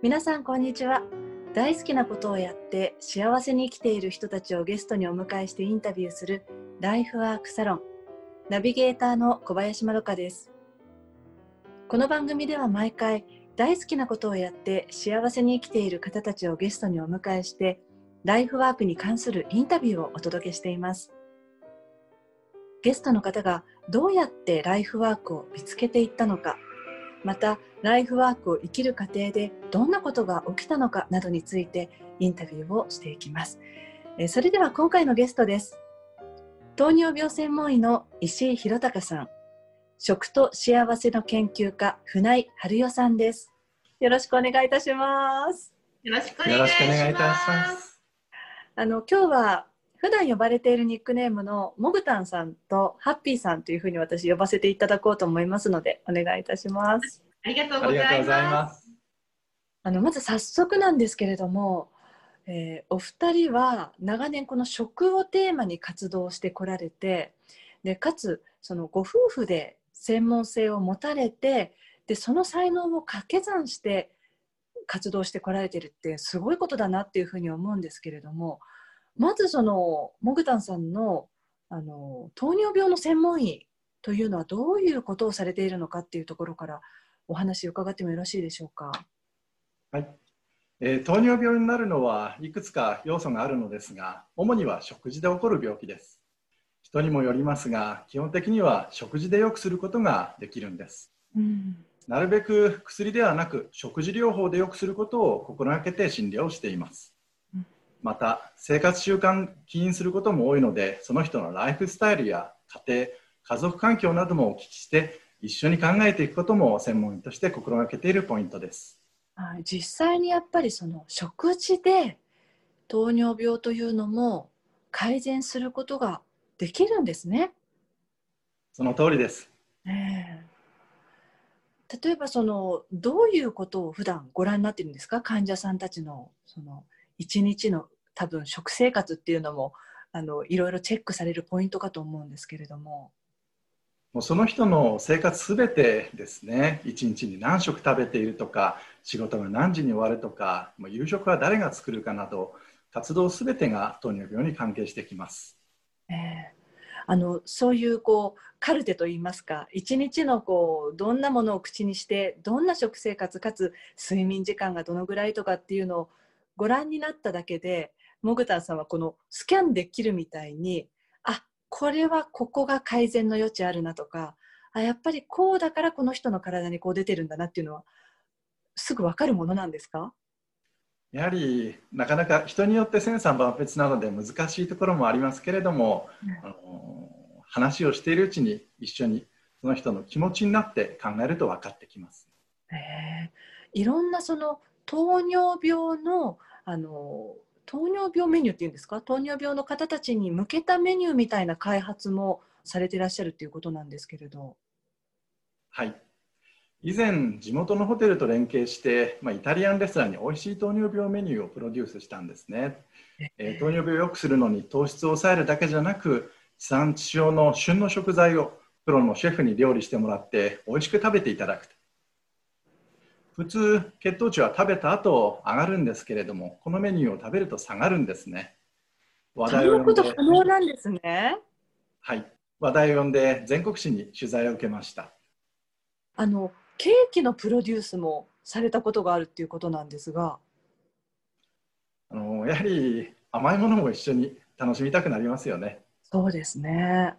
皆さんこんにちは。大好きなことをやって幸せに生きている人たちをゲストにお迎えしてインタビューするライフワークサロンナビゲーターの小林まどかです。この番組では毎回大好きなことをやって幸せに生きている方たちをゲストにお迎えしてライフワークに関するインタビューをお届けしています。ゲストの方がどうやってライフワークを見つけていったのかまたライフワークを生きる過程でどんなことが起きたのかなどについてインタビューをしていきます。それでは今回のゲストです。糖尿病専門医の石井宏隆さん。食と幸せの研究家船井春代さんです。よろしくお願いいたします。よろしくお願いいたします。あの今日は普段呼ばれているニックネームのモグタンさんとハッピーさんというふうに私呼ばせていただこうと思いますのでお願いいたします。ありがとうございます。あのまず早速なんですけれども、えー、お二人は長年この食をテーマに活動してこられてでかつそのご夫婦で専門性を持たれてでその才能を掛け算して活動してこられてるってすごいことだなっていうふうに思うんですけれどもまずそのモグタンさんのあの糖尿病の専門医というのはどういうことをされているのかっていうところからお話を伺ってもよろしいでしょうか？はい、えー、糖尿病になるのはいくつか要素があるのですが主には食事で起こる病気です。人にもよりますが基本的には食事で良くすることができるんです、うん、なるべく薬ではなく食事療法で良くすることを心がけて診療していますまた生活習慣起因することも多いのでその人のライフスタイルや家庭家族環境などもお聞きして一緒に考えていくことも専門医として心がけているポイントです。実際にやっぱりその食事で糖尿病というのも改善することができるんですね。その通りです。えー、例えばそのどういうことを普段ご覧になっているんですか？患者さんたちのその一日の多分食生活っていうのもあのいろいろチェックされるポイントかと思うんですけれども。もうその人の生活すべてですね一日に何食食べているとか仕事が何時に終わるとかもう夕食は誰が作るかなど活動すべてが糖尿病に関係してきます。えー、あのそういうこうカルテといいますか一日のこうどんなものを口にしてどんな食生活かつ睡眠時間がどのぐらいとかっていうのをご覧になっただけでモグタンさんはこのスキャンできるみたいにこれはここが改善の余地あるなとかあやっぱりこうだからこの人の体にこう出てるんだなっていうのはすぐ分かるものなんですか？やはりなかなか人によって千差万別なので難しいところもありますけれども、うん、あの話をしているうちに一緒にその人の気持ちになって考えると分かってきます。え。いろんなその糖尿病のあの糖尿病メニューっていうんですか？糖尿病の方たちに向けたメニューみたいな開発もされていらっしゃるということなんですけれど。はい。以前地元のホテルと連携して、まあ、イタリアンレストランに美味しい糖尿病メニューをプロデュースしたんですね、えー、糖尿病を良くするのに糖質を抑えるだけじゃなく地産地消の旬の食材をプロのシェフに料理してもらって美味しく食べていただく普通血糖値は食べた後上がるんですけれどもこのメニューを食べると下がるんですね。話題を呼んで。可能なんですね。はい。話題を呼んで全国紙に取材を受けました。あのケーキのプロデュースもされたことがあるっていうことなんですが。あのやはり甘いものも一緒に楽しみたくなりますよね。そうですね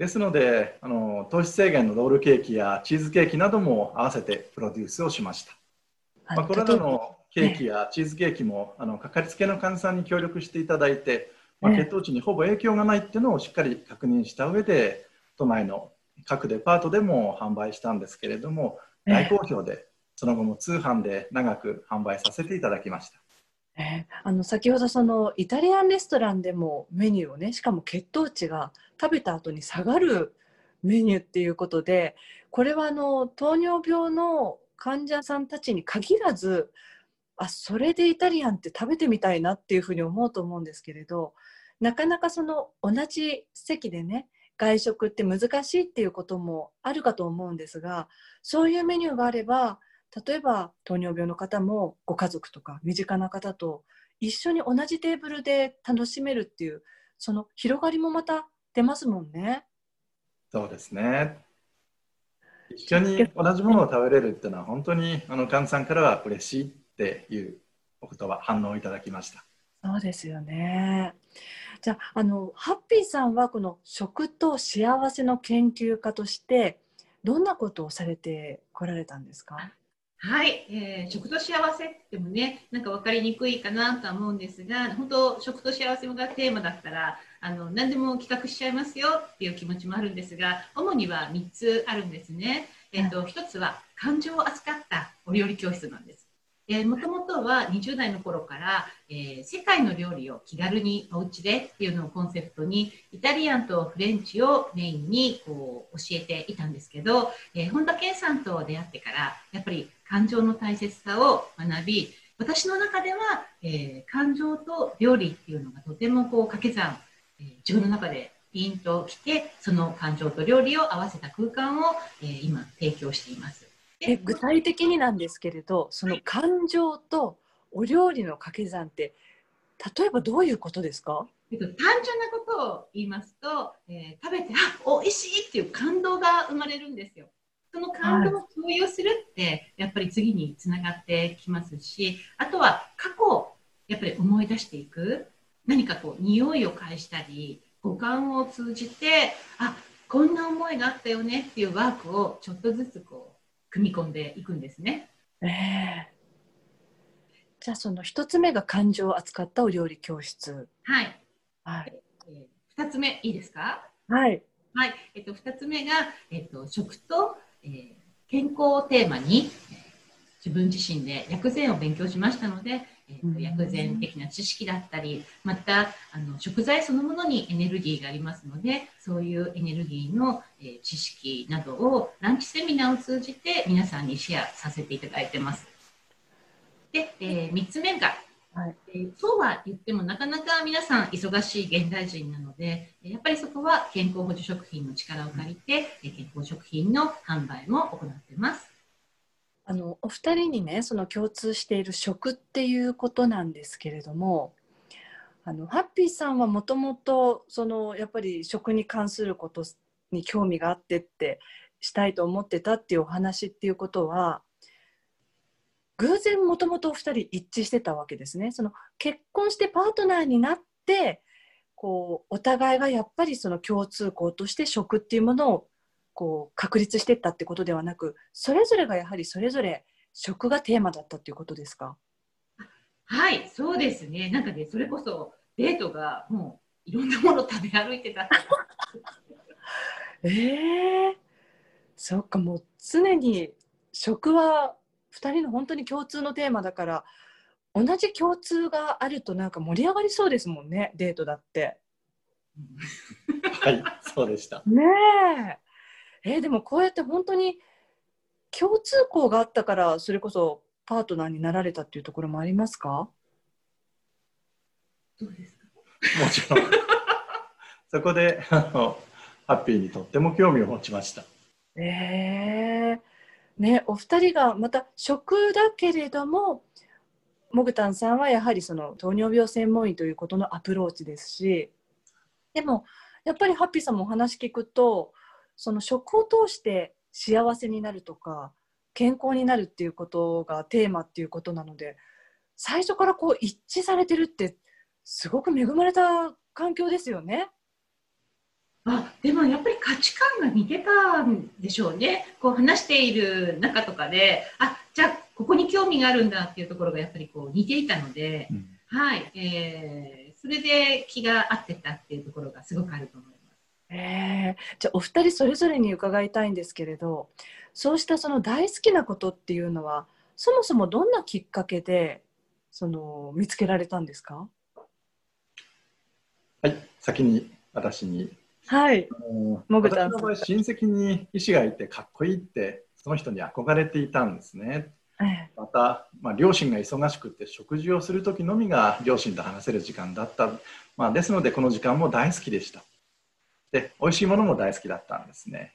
ですのであの糖質制限のロールケーキやチーズケーキなども合わせてプロデュースをしました、まあ、これらのケーキやチーズケーキも、あのかかりつけの患者さんに協力していただいて、まあ、血糖値にほぼ影響がないっていうのをしっかり確認した上で都内の各デパートでも販売したんですけれども大好評でその後も通販で長く販売させていただきました。えー、あの先ほどそのイタリアンレストランでもメニューをねしかも血糖値が食べた後に下がるメニューっていうことでこれはあの糖尿病の患者さんたちに限らずあそれでイタリアンって食べてみたいなっていうふうに思うと思うんですけれどなかなかその同じ席でね外食って難しいっていうこともあるかと思うんですがそういうメニューがあれば例えば糖尿病の方もご家族とか身近な方と一緒に同じテーブルで楽しめるっていうその広がりもまた出ますもんね。そうですね。一緒に同じものを食べれるっていうのは本当にあの患者さんからは嬉しいっていうお言葉反応をいただきました。そうですよね。じゃああのハッピーさんはこの食と幸せの研究家としてどんなことをされてこられたんですか？はい、えー、食と幸せってもねなんか分かりにくいかなとは思うんですが本当食と幸せがテーマだったらあの何でも企画しちゃいますよっていう気持ちもあるんですが主には3つあるんですね。えーと、1つは感情を扱ったお料理教室なんです。もともとは20代の頃から、えー、世界の料理を気軽にお家でっていうのをコンセプトにイタリアンとフレンチをメインにこう教えていたんですけど、えー、本田健さんと出会ってからやっぱり感情の大切さを学び私の中では、えー、感情と料理っていうのがとてもこう掛け算、え自分の中でピンときてその感情と料理を合わせた空間を、え今提供しています。え具体的になんですけれどその感情とお料理の掛け算って例えばどういうことですか、えっと、単純なことを言いますと、えー、食べてあ美味しいっていう感動が生まれるんですよ。その感動を共有するって、やっぱり次につながってきますしあとは過去をやっぱり思い出していく何かこう匂いを返したり五感を通じてあこんな思いがあったよねっていうワークをちょっとずつこう組み込んでいくんですね。えー、じゃあその一つ目が感情を扱ったお料理教室。はい。はい。えー、2つ目いいですか？はい。はい。えっ、と二つ目がえっ、と食と、えー、健康をテーマに、えー、自分自身で薬膳を勉強しましたので、えーと、薬膳的な知識だったりまたあの食材そのものにエネルギーがありますのでそういうエネルギーの、えー、知識などをランチセミナーを通じて皆さんにシェアさせていただいてます。で、えー、3つ目がはい、えー、そうは言ってもなかなか皆さん忙しい現代人なのでやっぱりそこは健康補助食品の力を借りて健康食品の販売も行ってます。あのお二人にねその共通している食っていうことなんですけれどもあのハッピーさんはもともとそのやっぱり食に関することに興味があってってしたいと思ってたっていうお話っていうことは偶然もともとお二人一致してたわけですね。その結婚してパートナーになってこうお互いがやっぱりその共通項として食っていうものをこう確立していったってことではなくそれぞれがやはりそれぞれ食がテーマだったっていうことですか？はいそうですね。なんかねそれこそデートがもういろんなもの食べ歩いてた えー、そっかもう常に食は2人の本当に共通のテーマだから同じ共通があるとなんか盛り上がりそうですもんねデートだって。はいそうでした。ねえ。えー、でもこうやって本当に共通項があったからそれこそパートナーになられたっていうところもありますか？どうですか？もちろん。そこであのハッピーにとっても興味を持ちました。えー、ねお二人がまた食だけれどもモグタンさんはやはりその糖尿病専門医ということのアプローチですしでもやっぱりハッピーさんもお話聞くとその食を通して幸せになるとか健康になるっていうことがテーマっていうことなので最初からこう一致されてるってすごく恵まれた環境ですよね。あでもやっぱり価値観が似てたんでしょうね。こう話している中とかであじゃあここに興味があるんだっていうところがやっぱりこう似ていたので、うん、はい、えー、それで気が合ってたっていうところがすごくあると思います。えー、じゃあお二人それぞれに伺いたいんですけれどそうしたその大好きなことっていうのはそもそもどんなきっかけでその見つけられたんですか？はい先に私にはい。もぐたん。私の場合親戚に医師がいてかっこいいってその人に憧れていたんですね、ええ、また、まあ、両親が忙しくて食事をする時のみが両親と話せる時間だった、まあ、ですのでこの時間も大好きでした。で美味しいものも大好きだったんですね。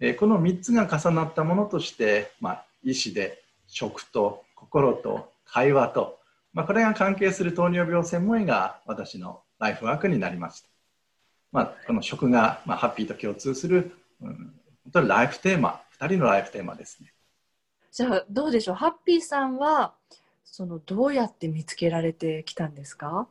えこの3つが重なったものとして、まあ、医師で食と心と会話と、まあ、これが関係する糖尿病専門医が私のライフワークになりました。まあ、この食が、まあ、ハッピーと共通する、うん、本当にライフテーマ、2人のライフテーマですね。じゃあどうでしょう、ハッピーさんはそのどうやって見つけられてきたんですか？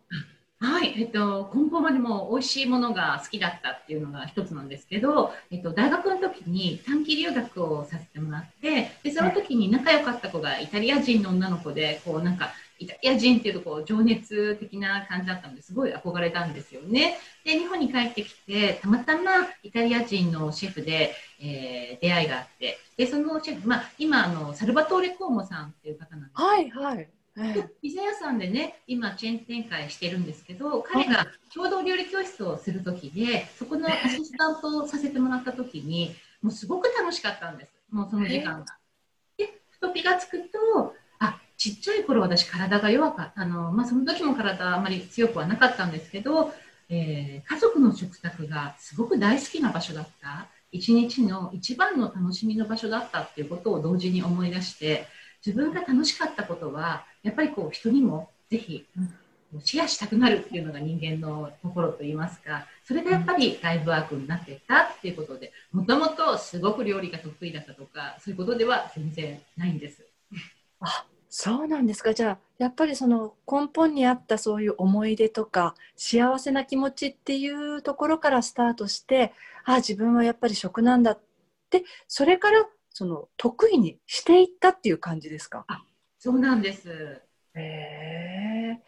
はい、えっと、根本までも美味しいものが好きだったっていうのが一つなんですけど、えっと、大学の時に短期留学をさせてもらってでその時に仲良かった子がイタリア人の女の子でこうなんかイタリア人っていうとこう情熱的な感じだったのですごい憧れたんですよね。で日本に帰ってきてたまたまイタリア人のシェフで、えー、出会いがあってでそのシェフ、まあ、今あのサルバトーレ・コーモさんっていう方なんです。はいはい。ピザ屋さんでね今チェーン展開してるんですけど彼が共同料理教室をする時でそこのアシスタントをさせてもらった時にもうすごく楽しかったんです。もうその時間が。でふと気が付くとあちっちゃい頃私体が弱かった。あの、まあ、その時も体あまり強くはなかったんですけど、えー、家族の食卓がすごく大好きな場所だった。一日の一番の楽しみの場所だったっていうことを同時に思い出して自分が楽しかったことはやっぱりこう人にもぜひ、シェアしたくなるっていうのが人間のところといいますか。それがやっぱりライブワークになっていったっていうことでもともとすごく料理が得意だったとかそういうことでは全然ないんです。あそうなんですかじゃあやっぱりその根本にあったそういう思い出とか幸せな気持ちっていうところからスタートしてあ自分はやっぱり食なんだってそれからその得意にしていったっていう感じですか？あそうなんです。へ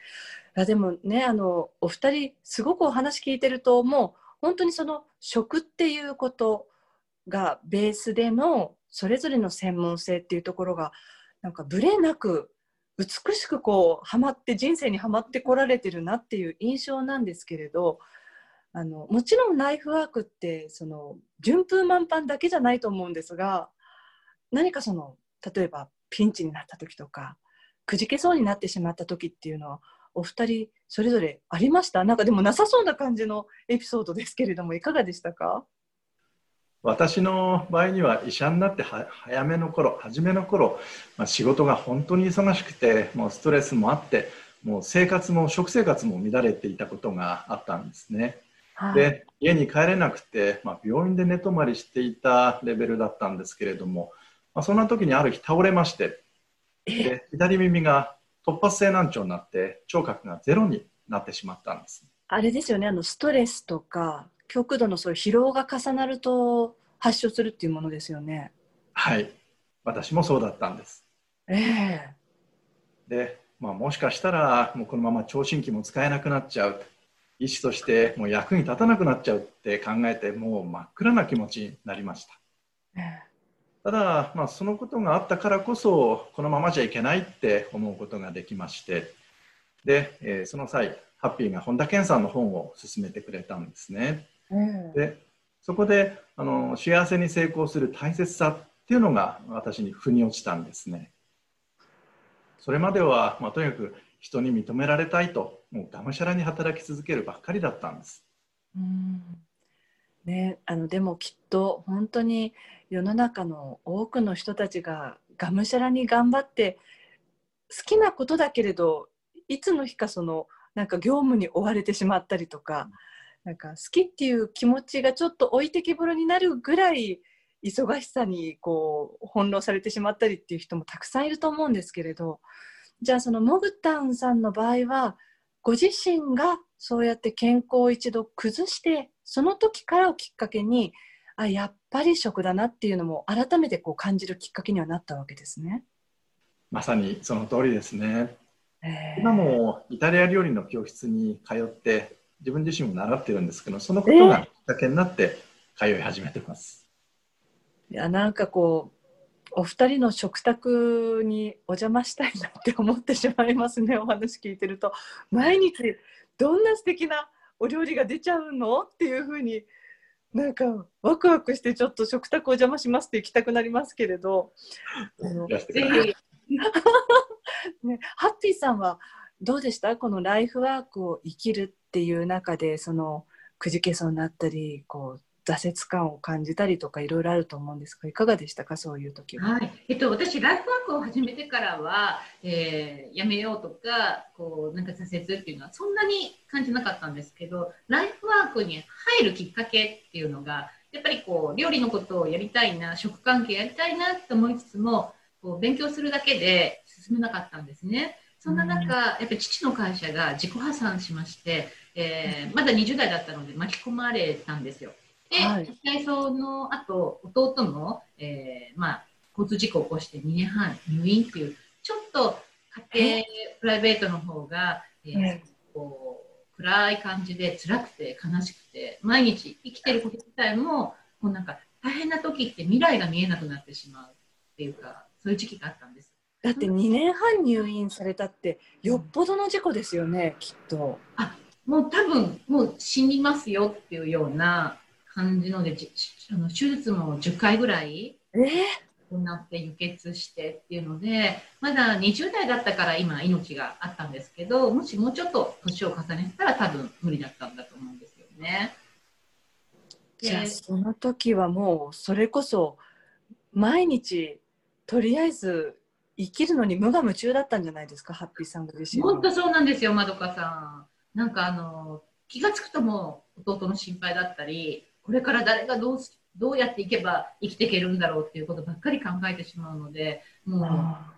えー。でもねあのお二人すごくお話聞いてるともう本当にその食っていうことがベースでのそれぞれの専門性っていうところがなんかぶれなく美しくこうはまって人生にはまってこられてるなっていう印象なんですけれどあのもちろんライフワークってその順風満帆だけじゃないと思うんですが何かその例えばピンチになった時とかくじけそうになってしまった時っていうのはお二人それぞれありました？なんかでもなさそうな感じのエピソードですけれどもいかがでしたか？私の場合には医者になって早めの頃初めの頃、まあ、仕事が本当に忙しくてもうストレスもあってもう生活も食生活も乱れていたことがあったんですね。はい、で家に帰れなくて、まあ、病院で寝泊まりしていたレベルだったんですけれどもまあ、そんな時にある日倒れましてで左耳が突発性難聴になって聴覚がゼロになってしまったんです。あれですよねあのストレスとか極度のそういう疲労が重なると発症するっていうものですよね。はい。私もそうだったんです。ええ。ー、で、まあ、もしかしたらもうこのまま聴診器も使えなくなっちゃう。医師としてもう役に立たなくなっちゃうって考えてもう真っ暗な気持ちになりました、えーただ、まあ、そのことがあったからこそこのままじゃいけないって思うことができましてで、えー、その際ハッピーが本田健さんの本を勧めてくれたんですね。うん、でそこであの幸せに成功する大切さっていうのが私に腑に落ちたんですね。それまでは、まあ、とにかく人に認められたいともうがむしゃらに働き続けるばっかりだったんです。うんね、あのでもきっと本当に世の中の多くの人たちががむしゃらに頑張って好きなことだけれどいつの日かそのなんか業務に追われてしまったりとかなんか好きっていう気持ちがちょっと置いてきぼろになるぐらい忙しさにこう翻弄されてしまったりっていう人もたくさんいると思うんですけれどじゃあそのモグタンさんの場合はご自身がそうやって健康を一度崩してその時からをきっかけにあやっぱり食だなっていうのも改めてこう感じるきっかけにはなったわけですね。まさにその通りですね。今もイタリア料理の教室に通って自分自身も習ってるんですけどそのことがきっかけになって通い始めてます。いやなんかこうお二人の食卓にお邪魔したいなって思ってしまいますねお話聞いてると。毎日どんな素敵なお料理が出ちゃうのっていうふうになんかワクワクしてちょっと食卓お邪魔しますって行きたくなりますけれど。ね、ハッピーさんはどうでした？このライフワークを生きるっていう中でそのくじけそうになったりこう挫折感を感じたりとかいろいろあると思うんですがいかがでしたか？そういう時は。はいえっと、私ライフワークを始めてからは、えー、やめようとかこうなんか挫折っていうのはそんなに感じなかったんですけどライフワークに入るきっかけっていうのがやっぱりこう料理のことをやりたいな食関係やりたいなと思いつつもこう勉強するだけで進めなかったんですね。そんな中、やっぱり父の会社が自己破産しまして、えー、まだ20代だったので巻き込まれたんですよ。で、はい、その後、弟も、えー、まあ、交通事故を起こして2年半入院っていう、ちょっと家庭、プライベートの方が、えー、こう暗い感じで辛くて悲しくて、毎日生きてること自体も、もうなんか大変な時って未来が見えなくなってしまうっていうか、そういう時期があったんです。だって2年半入院されたってよっぽどの事故ですよね、きっと。あもう多分もう死にますよっていうような感じのであの手術も10回ぐらい行って輸血してっていうのでまだ20代だったから今命があったんですけどもしもうちょっと年を重ねてたら多分無理だったんだと思うんですよね。じゃあその時はもうそれこそ毎日とりあえず生きるのに無我夢中だったんじゃないですかハッピーさんご自身本当そうなんですよまどかさん。なんかあの気が付くとも弟の心配だったりこれから誰がどうどうやっていけば生きていけるんだろうっていうことばっかり考えてしまうのでも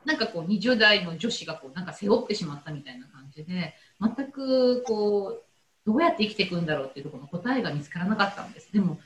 うなんかこう20代の女子がこうなんか背負ってしまったみたいな感じで全くこうどうやって生きていくんだろうっていうところの答えが見つからなかったんです。でも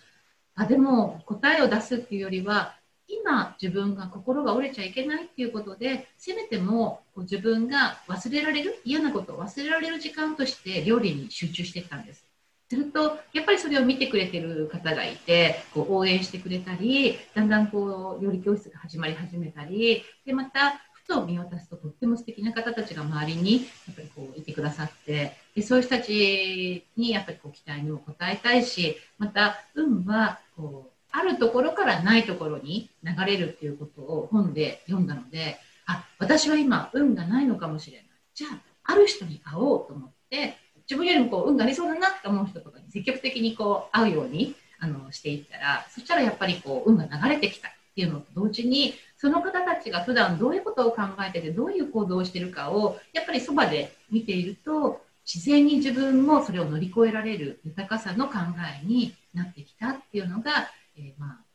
あでも答えを出すっていうよりは今自分が心が折れちゃいけないっていうことでせめてもこう自分が忘れられる嫌なことを忘れられる時間として料理に集中していったんです。するとやっぱりそれを見てくれてる方がいてこう応援してくれたりだんだんこう料理教室が始まり始めたりでまたふと見渡すととっても素敵な方たちが周りにやっぱりこういてくださってでそういう人たちにやっぱりこう期待にも応えたいしまた運はこうあるところからないところに流れるっていうことを本で読んだのであ私は今運がないのかもしれない。じゃあある人に会おうと思って自分よりもこう運がありそうだなって思う人とかに積極的にこう会うようにあのしていったらそしたらやっぱりこう運が流れてきたっていうのと同時にその方たちが普段どういうことを考えててどういう行動をしてるかをやっぱりそばで見ていると自然に自分もそれを乗り越えられる豊かさの考えになってきたっていうのが、えー、まあ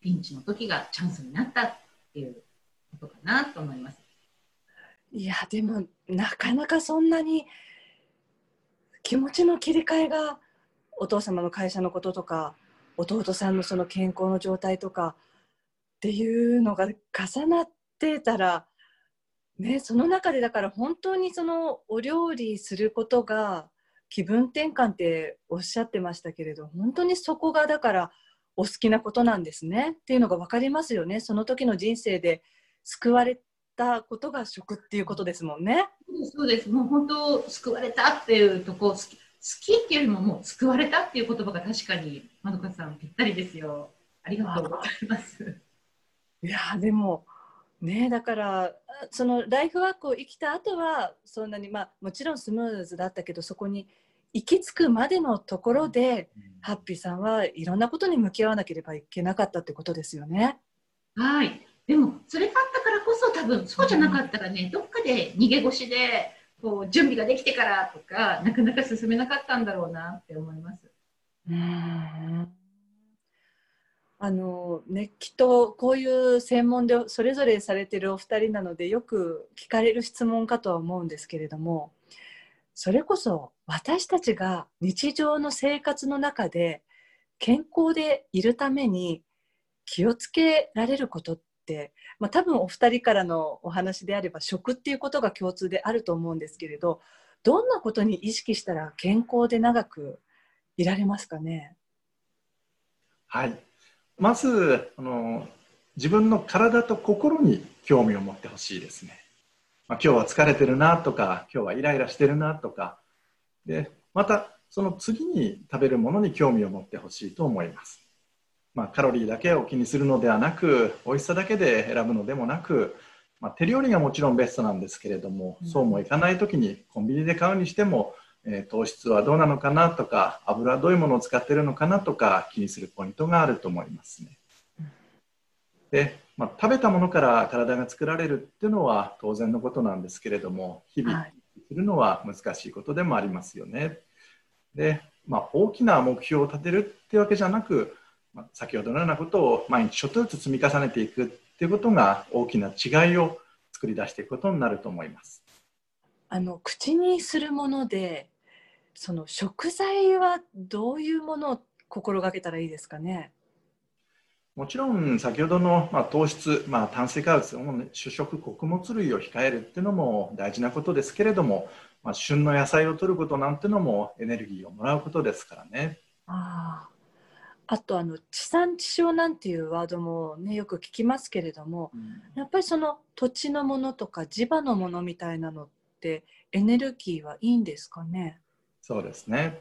ピンチの時がチャンスになったっていうことかなと思います。いやでもなかなかそんなに気持ちの切り替えがお父様の会社のこととか弟さんのその健康の状態とかっていうのが重なってたら、ね、その中でだから本当にそのお料理することが気分転換っておっしゃってましたけれど本当にそこがだからお好きなことなんですねっていうのが分かりますよねその時の人生で救われたことが食っていうことですもんね。そうです。もう本当救われたっていうとこ好き好きっていうよりももう救われたっていう言葉が確かにまどかさんぴったりですよ。ありがとうございます。いやでもねだからそのライフワークを生きた後はそんなにまあもちろんスムーズだったけどそこに行き着くまでのところで、うん、ハッピーさんはいろんなことに向き合わなければいけなかったってことですよね。はい。でもそれがあったからこそ多分そうじゃなかったらね、どっかで逃げ腰でこう準備ができてからとかなかなか進めなかったんだろうなって思います。うんあのね、きっとこういう専門でそれぞれされてるお二人なのでよく聞かれる質問かとは思うんですけれどもそれこそ私たちが日常の生活の中で健康でいるために気をつけられることって、まあ、多分お二人からのお話であれば食っていうことが共通であると思うんですけれどどんなことに意識したら健康で長くいられますかね？はい。まずあの自分の体と心に興味を持ってほしいですね、まあ、今日は疲れてるなとか今日はイライラしてるなとかでまたその次に食べるものに興味を持ってほしいと思います。まあ、カロリーだけを気にするのではなく美味しさだけで選ぶのでもなく、まあ、手料理がもちろんベストなんですけれども、うん、そうもいかない時にコンビニで買うにしてもえー、糖質はどうなのかなとか油はどういうものを使っているのかなとか気にするポイントがあると思いますね。で、まあ、食べたものから体が作られるっていうのは当然のことなんですけれども日々するのは難しいことでもありますよね。で、まあ、大きな目標を立てるってわけじゃなく、まあ、先ほどのようなことを毎日ちょっとずつ積み重ねていくっていうことが大きな違いを作り出していくことになると思います。あの口にするものでその食材はどういうものを心がけたらいいですかね？もちろん先ほどの、まあ、糖質、まあ、炭水化物主食穀物類を控えるっていうのも大事なことですけれども、まあ、旬の野菜を摂ることなんてのもエネルギーをもらうことですからね。ああとあの地産地消なんていうワードもねよく聞きますけれども、うん、やっぱりその土地のものとか地場のものみたいなのってエネルギーはいいんですかね？そうですね。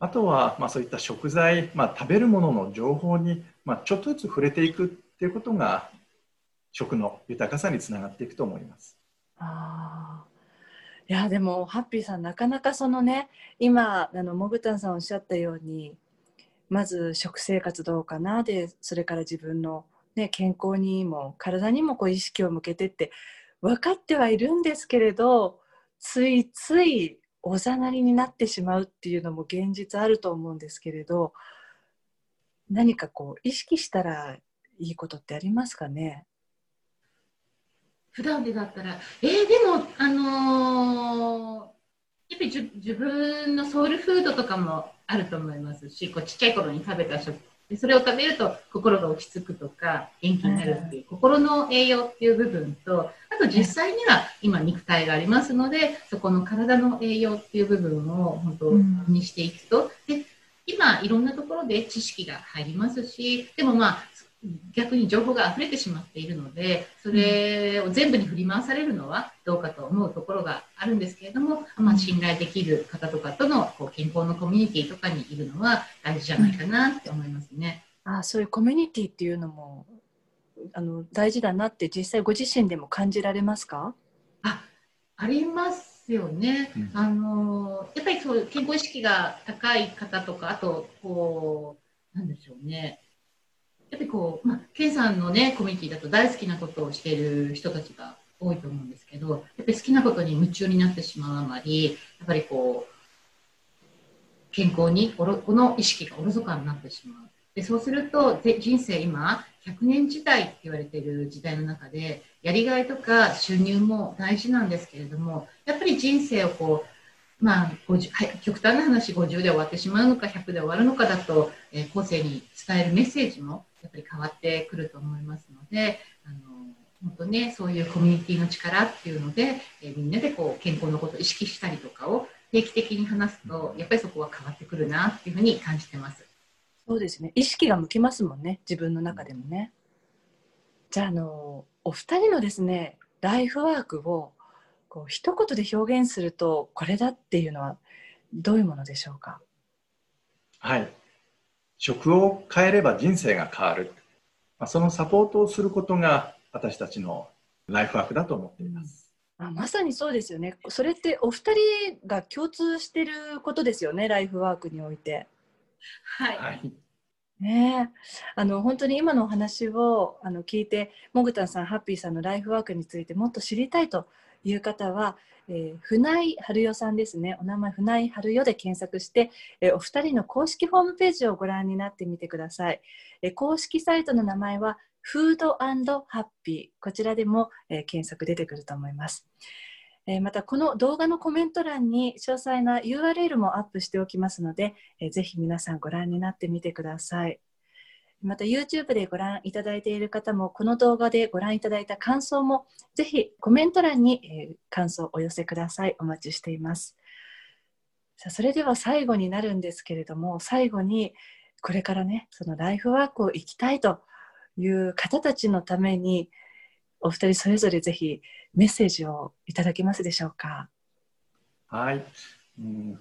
あとは、まあ、そういった食材、まあ、食べるものの情報に、まあ、ちょっとずつ触れていくっていうことが食の豊かさにつながっていくと思います。あいやでもハッピーさんなかなかそのね今あのモグタンさんおっしゃったようにまず食生活どうかなでそれから自分の、ね、健康にも体にもこう意識を向けてって分かってはいるんですけれどついついおざなりになってしまうっていうのも現実あると思うんですけれど何かこう意識したらいいことってありますかね？普段でだったらえー、でもあのー、やっぱり自分のソウルフードとかもあると思いますしこうちっちゃい頃に食べた食でそれを食べると心が落ち着くとか元気になるっていう、心の栄養っていう部分とあと実際には今肉体がありますのでそこの体の栄養っていう部分を本当にしていくと、で今いろんなところで知識が入りますしでもまあ逆に情報が溢れてしまっているのでそれを全部に振り回されるのはどうかと思うところがあるんですけれども、まあ、信頼できる方とかとのこう健康のコミュニティとかにいるのは大事じゃないかなって思いますね。あそういうコミュニティっていうのもあの大事だなって実際ご自身でも感じられますか？あありますよね、うん、あのやっぱりそう健康意識が高い方とかあとこうなんでしょうねやっぱりこう、まあ、ケンさんのね、コミュニティだと大好きなことをしている人たちが多いと思うんですけど、やっぱり好きなことに夢中になってしまうあまり、やっぱりこう、健康におろこの意識がおろそかになってしまう。でそうすると人生今100年時代って言われている時代の中でやりがいとか収入も大事なんですけれどもやっぱり人生をこうまあ、50はい、極端な話50で終わってしまうのか100で終わるのかだと、えー、後世に伝えるメッセージもやっぱり変わってくると思いますのであの本当ねそういうコミュニティの力っていうので、えー、みんなでこう健康のことを意識したりとかを定期的に話すとやっぱりそこは変わってくるなっていうふうに感じてます。そうですね。意識が向きますもんね。自分の中でもね。じゃああのお二人のですねライフワークをこう一言で表現するとこれだっていうのはどういうものでしょうか？はい食を変えれば人生が変わる、まあ、そのサポートをすることが私たちのライフワークだと思っています、あまさにそうですよね。それってお二人が共通してることですよねライフワークにおいて。はい、はい。ねあの本当に今のお話をあの聞いてもぐたんさんハッピーさんのライフワークについてもっと知りたいという方は、えー、船井春代さんですね。お名前船井春代で検索して、えー、お二人の公式ホームページをご覧になってみてください、えー、公式サイトの名前はフードハッピー。こちらでも、えー、検索出てくると思います。えまたこの動画のコメント欄に詳細な URL もアップしておきますので、えぜひ皆さんご覧になってみてください。また YouTube でご覧いただいている方もこの動画でご覧いただいた感想もぜひコメント欄に、え感想をお寄せください。お待ちしています。さあそれでは最後になるんですけれども最後にこれからねそのライフワークを生きたいという方たちのためにお二人それぞれぜひメッセージをいただけますでしょうか？はい、うん、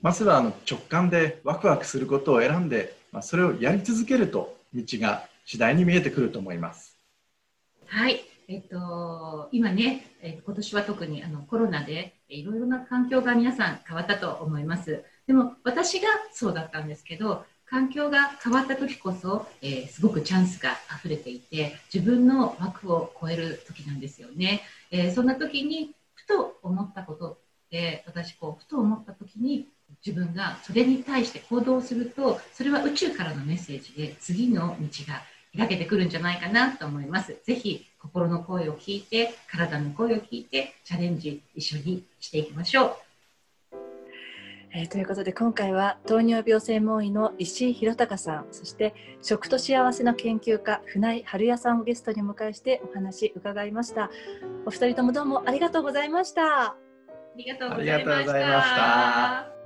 まずはあの直感でワクワクすることを選んでまあ、それをやり続けると道が次第に見えてくると思います。はい、えっと、今ね、え今年は特にあのコロナでいろいろな環境が皆さん変わったと思います。でも私がそうだったんですけど、環境が変わった時こそ、えー、すごくチャンスが溢れていて、自分の枠を超える時なんですよね。えー、そんな時に、ふと思ったことって、私こう、ふと思った時に、自分がそれに対して行動すると、それは宇宙からのメッセージで次の道が開けてくるんじゃないかなと思います。ぜひ心の声を聞いて、体の声を聞いて、チャレンジ一緒にしていきましょう。えー、ということで今回は糖尿病専門医の石井宏隆さんそして食と幸せの研究家船井春也さんをゲストにお迎えしてお話伺いましたお二人ともどうもありがとうございましたありがとうございました